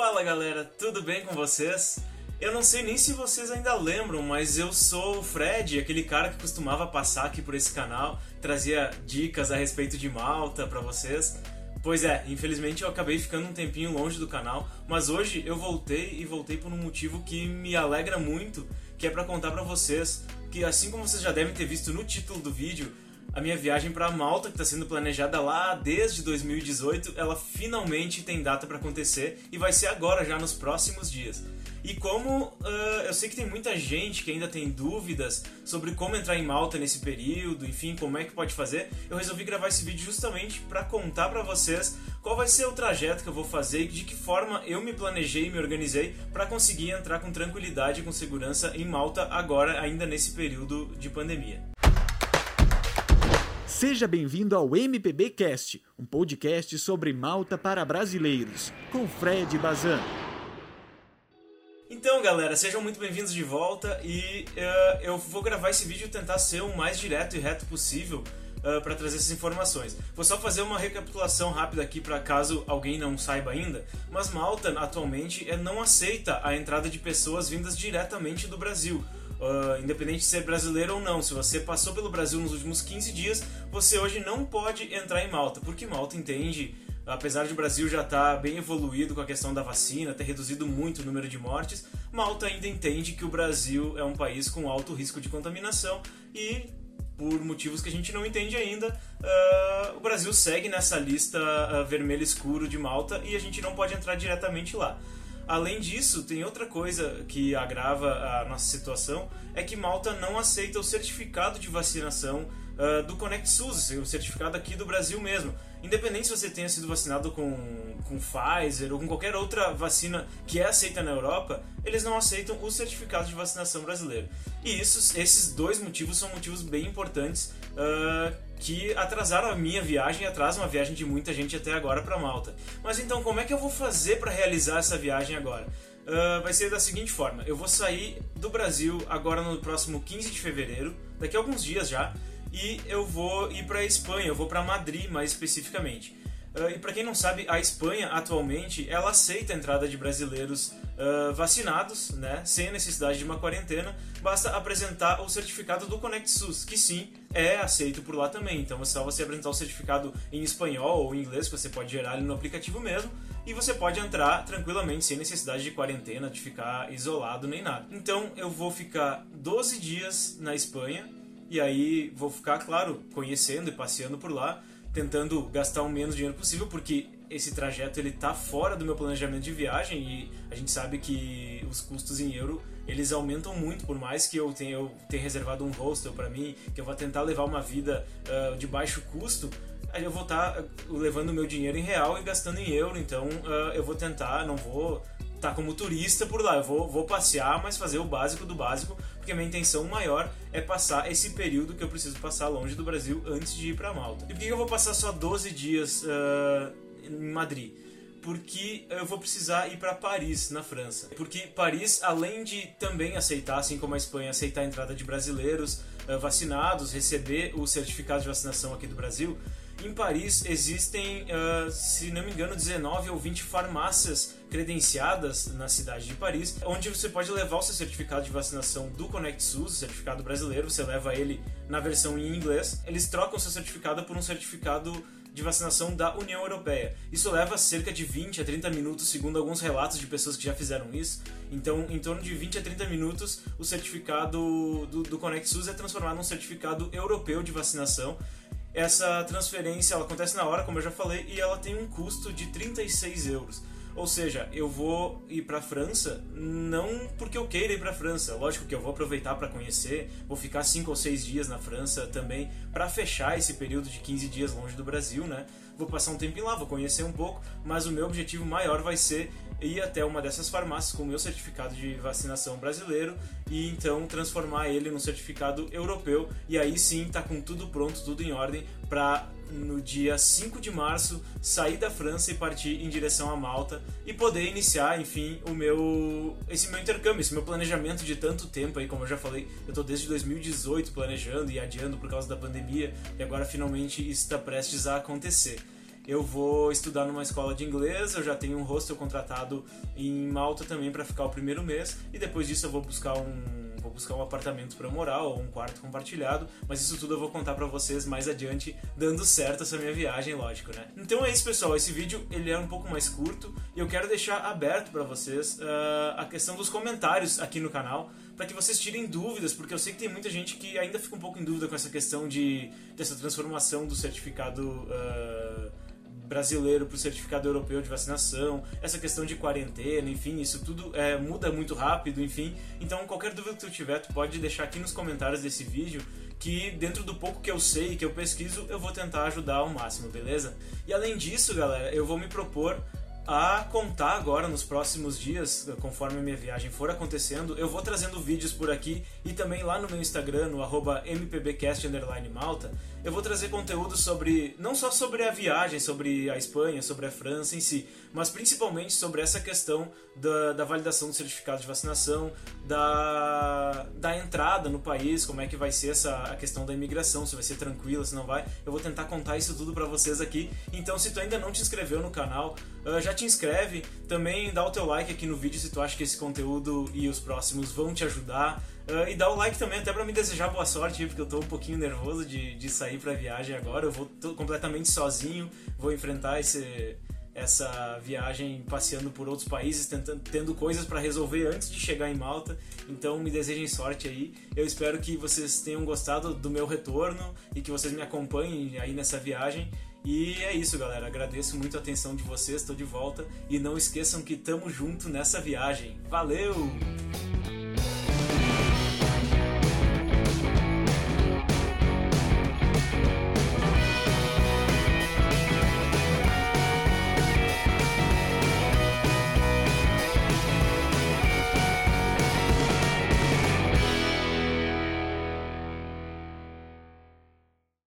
Fala galera, tudo bem com vocês? Eu não sei nem se vocês ainda lembram, mas eu sou o Fred, aquele cara que costumava passar aqui por esse canal, trazia dicas a respeito de Malta para vocês. Pois é, infelizmente eu acabei ficando um tempinho longe do canal, mas hoje eu voltei e voltei por um motivo que me alegra muito, que é para contar para vocês que assim como vocês já devem ter visto no título do vídeo, a minha viagem para Malta, que está sendo planejada lá desde 2018, ela finalmente tem data para acontecer e vai ser agora, já nos próximos dias. E como uh, eu sei que tem muita gente que ainda tem dúvidas sobre como entrar em Malta nesse período, enfim, como é que pode fazer, eu resolvi gravar esse vídeo justamente para contar para vocês qual vai ser o trajeto que eu vou fazer e de que forma eu me planejei e me organizei para conseguir entrar com tranquilidade e com segurança em Malta agora, ainda nesse período de pandemia. Seja bem-vindo ao MPB Cast, um podcast sobre Malta para brasileiros, com Fred Bazan. Então, galera, sejam muito bem-vindos de volta e uh, eu vou gravar esse vídeo tentar ser o mais direto e reto possível uh, para trazer essas informações. Vou só fazer uma recapitulação rápida aqui para caso alguém não saiba ainda, mas Malta atualmente é, não aceita a entrada de pessoas vindas diretamente do Brasil uh, independente de ser brasileiro ou não, se você passou pelo Brasil nos últimos 15 dias, você hoje não pode entrar em Malta, porque Malta entende, apesar de o Brasil já estar tá bem evoluído com a questão da vacina, ter reduzido muito o número de mortes, Malta ainda entende que o Brasil é um país com alto risco de contaminação e por motivos que a gente não entende ainda, uh, o Brasil segue nessa lista uh, vermelho escuro de Malta e a gente não pode entrar diretamente lá. Além disso, tem outra coisa que agrava a nossa situação, é que Malta não aceita o certificado de vacinação uh, do Connect SUS, o certificado aqui do Brasil mesmo. Independente se você tenha sido vacinado com, com Pfizer ou com qualquer outra vacina que é aceita na Europa, eles não aceitam o certificado de vacinação brasileiro. E isso, esses dois motivos são motivos bem importantes uh, que atrasaram a minha viagem e atrasam a viagem de muita gente até agora para Malta. Mas então, como é que eu vou fazer para realizar essa viagem agora? Uh, vai ser da seguinte forma: eu vou sair do Brasil agora no próximo 15 de fevereiro, daqui a alguns dias já, e eu vou ir para Espanha, eu vou para Madrid mais especificamente. Uh, e para quem não sabe, a Espanha atualmente ela aceita a entrada de brasileiros uh, vacinados, né, sem necessidade de uma quarentena, basta apresentar o certificado do SUS, que sim é aceito por lá também. Então é só você apresentar o certificado em espanhol ou em inglês, que você pode gerar ali no aplicativo mesmo, e você pode entrar tranquilamente sem necessidade de quarentena, de ficar isolado nem nada. Então eu vou ficar 12 dias na Espanha e aí vou ficar, claro, conhecendo e passeando por lá tentando gastar o menos dinheiro possível, porque esse trajeto ele tá fora do meu planejamento de viagem e a gente sabe que os custos em euro eles aumentam muito, por mais que eu tenha, eu tenha reservado um hostel para mim, que eu vou tentar levar uma vida uh, de baixo custo, aí eu vou estar tá levando o meu dinheiro em real e gastando em euro, então uh, eu vou tentar, não vou tá como turista por lá, eu vou, vou passear, mas fazer o básico do básico porque minha intenção maior é passar esse período que eu preciso passar longe do Brasil antes de ir para Malta. E por que eu vou passar só 12 dias uh, em Madrid? porque eu vou precisar ir para Paris, na França. Porque Paris, além de também aceitar, assim como a Espanha, aceitar a entrada de brasileiros uh, vacinados, receber o certificado de vacinação aqui do Brasil, em Paris existem, uh, se não me engano, 19 ou 20 farmácias credenciadas na cidade de Paris, onde você pode levar o seu certificado de vacinação do Connect SUS, o certificado brasileiro, você leva ele na versão em inglês. Eles trocam seu certificado por um certificado de vacinação da União Europeia. Isso leva cerca de 20 a 30 minutos, segundo alguns relatos de pessoas que já fizeram isso. Então, em torno de 20 a 30 minutos, o certificado do, do SUS é transformado num certificado europeu de vacinação essa transferência ela acontece na hora, como eu já falei, e ela tem um custo de 36 euros. Ou seja, eu vou ir para a França não porque eu queira ir para a França. Lógico que eu vou aproveitar para conhecer, vou ficar 5 ou 6 dias na França também para fechar esse período de 15 dias longe do Brasil, né? Vou passar um tempo lá, vou conhecer um pouco, mas o meu objetivo maior vai ser ir até uma dessas farmácias com o meu certificado de vacinação brasileiro e então transformar ele num certificado europeu. E aí sim tá com tudo pronto, tudo em ordem para no dia 5 de março sair da França e partir em direção a Malta e poder iniciar, enfim, o meu esse meu intercâmbio, esse meu planejamento de tanto tempo aí, como eu já falei, eu tô desde 2018 planejando e adiando por causa da pandemia e agora finalmente está prestes a acontecer. eu vou estudar numa escola de inglês, eu já tenho um hostel contratado em Malta também para ficar o primeiro mês e depois disso eu vou buscar um vou buscar um apartamento para morar ou um quarto compartilhado, mas isso tudo eu vou contar para vocês mais adiante, dando certo essa minha viagem, lógico, né? Então é isso, pessoal. Esse vídeo ele é um pouco mais curto e eu quero deixar aberto para vocês uh, a questão dos comentários aqui no canal para que vocês tirem dúvidas, porque eu sei que tem muita gente que ainda fica um pouco em dúvida com essa questão de dessa transformação do certificado uh, brasileiro para o certificado europeu de vacinação, essa questão de quarentena, enfim, isso tudo é, muda muito rápido, enfim. Então, qualquer dúvida que tu tiver, tu pode deixar aqui nos comentários desse vídeo que dentro do pouco que eu sei, que eu pesquiso, eu vou tentar ajudar ao máximo, beleza? E além disso, galera, eu vou me propor a contar agora nos próximos dias, conforme minha viagem for acontecendo. Eu vou trazendo vídeos por aqui e também lá no meu Instagram, no mpbcast_malta, eu vou trazer conteúdo sobre, não só sobre a viagem, sobre a Espanha, sobre a França em si, mas principalmente sobre essa questão da, da validação do certificado de vacinação, da, da entrada no país, como é que vai ser essa a questão da imigração, se vai ser tranquila, se não vai. Eu vou tentar contar isso tudo para vocês aqui. Então, se tu ainda não te inscreveu no canal, uh, já te inscreve. Também dá o teu like aqui no vídeo se tu acha que esse conteúdo e os próximos vão te ajudar. Uh, e dá o like também até para me desejar boa sorte, porque eu tô um pouquinho nervoso de, de sair pra viagem agora. Eu vou completamente sozinho, vou enfrentar esse, essa viagem passeando por outros países, tentando, tendo coisas para resolver antes de chegar em Malta. Então me desejem sorte aí. Eu espero que vocês tenham gostado do meu retorno e que vocês me acompanhem aí nessa viagem. E é isso, galera. Agradeço muito a atenção de vocês. Estou de volta e não esqueçam que tamo junto nessa viagem. Valeu!